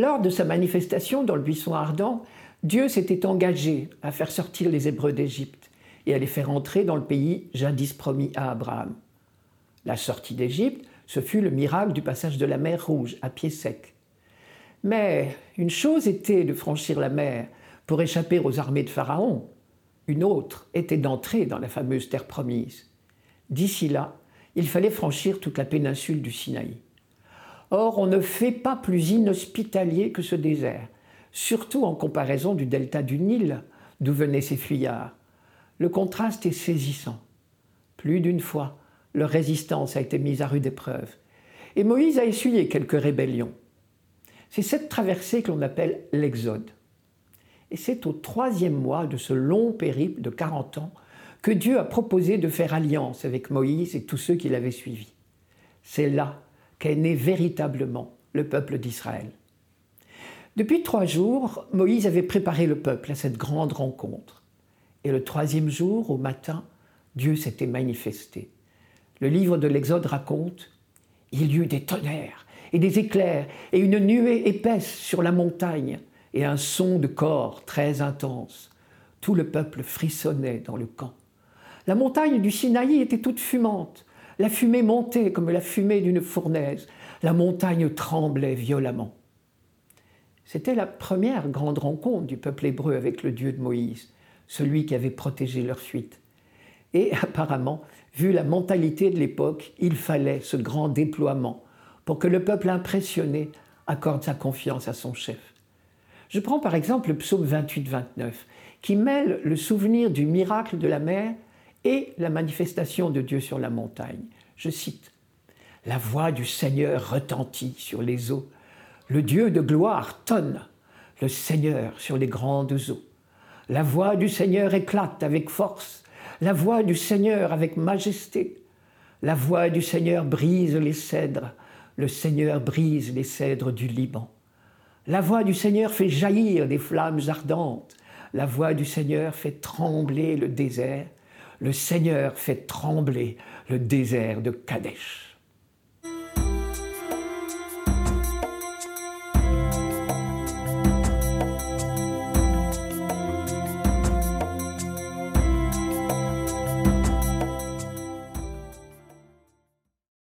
Lors de sa manifestation dans le buisson ardent, Dieu s'était engagé à faire sortir les Hébreux d'Égypte et à les faire entrer dans le pays jadis promis à Abraham. La sortie d'Égypte, ce fut le miracle du passage de la mer Rouge à pied sec. Mais une chose était de franchir la mer pour échapper aux armées de Pharaon, une autre était d'entrer dans la fameuse terre promise. D'ici là, il fallait franchir toute la péninsule du Sinaï. Or, on ne fait pas plus inhospitalier que ce désert, surtout en comparaison du delta du Nil, d'où venaient ces fuyards. Le contraste est saisissant. Plus d'une fois, leur résistance a été mise à rude épreuve. Et Moïse a essuyé quelques rébellions. C'est cette traversée que l'on appelle l'Exode. Et c'est au troisième mois de ce long périple de 40 ans que Dieu a proposé de faire alliance avec Moïse et tous ceux qui l'avaient suivi. C'est là qu'est né véritablement le peuple d'Israël. Depuis trois jours, Moïse avait préparé le peuple à cette grande rencontre. Et le troisième jour, au matin, Dieu s'était manifesté. Le livre de l'Exode raconte Il y eut des tonnerres et des éclairs et une nuée épaisse sur la montagne et un son de corps très intense. Tout le peuple frissonnait dans le camp. La montagne du Sinaï était toute fumante. La fumée montait comme la fumée d'une fournaise. La montagne tremblait violemment. C'était la première grande rencontre du peuple hébreu avec le Dieu de Moïse, celui qui avait protégé leur fuite. Et apparemment, vu la mentalité de l'époque, il fallait ce grand déploiement pour que le peuple impressionné accorde sa confiance à son chef. Je prends par exemple le psaume 28-29, qui mêle le souvenir du miracle de la mer et la manifestation de Dieu sur la montagne. Je cite La voix du Seigneur retentit sur les eaux, le Dieu de gloire tonne, le Seigneur sur les grandes eaux. La voix du Seigneur éclate avec force, la voix du Seigneur avec majesté. La voix du Seigneur brise les cèdres, le Seigneur brise les cèdres du Liban. La voix du Seigneur fait jaillir des flammes ardentes. La voix du Seigneur fait trembler le désert. Le Seigneur fait trembler le désert de Kadesh.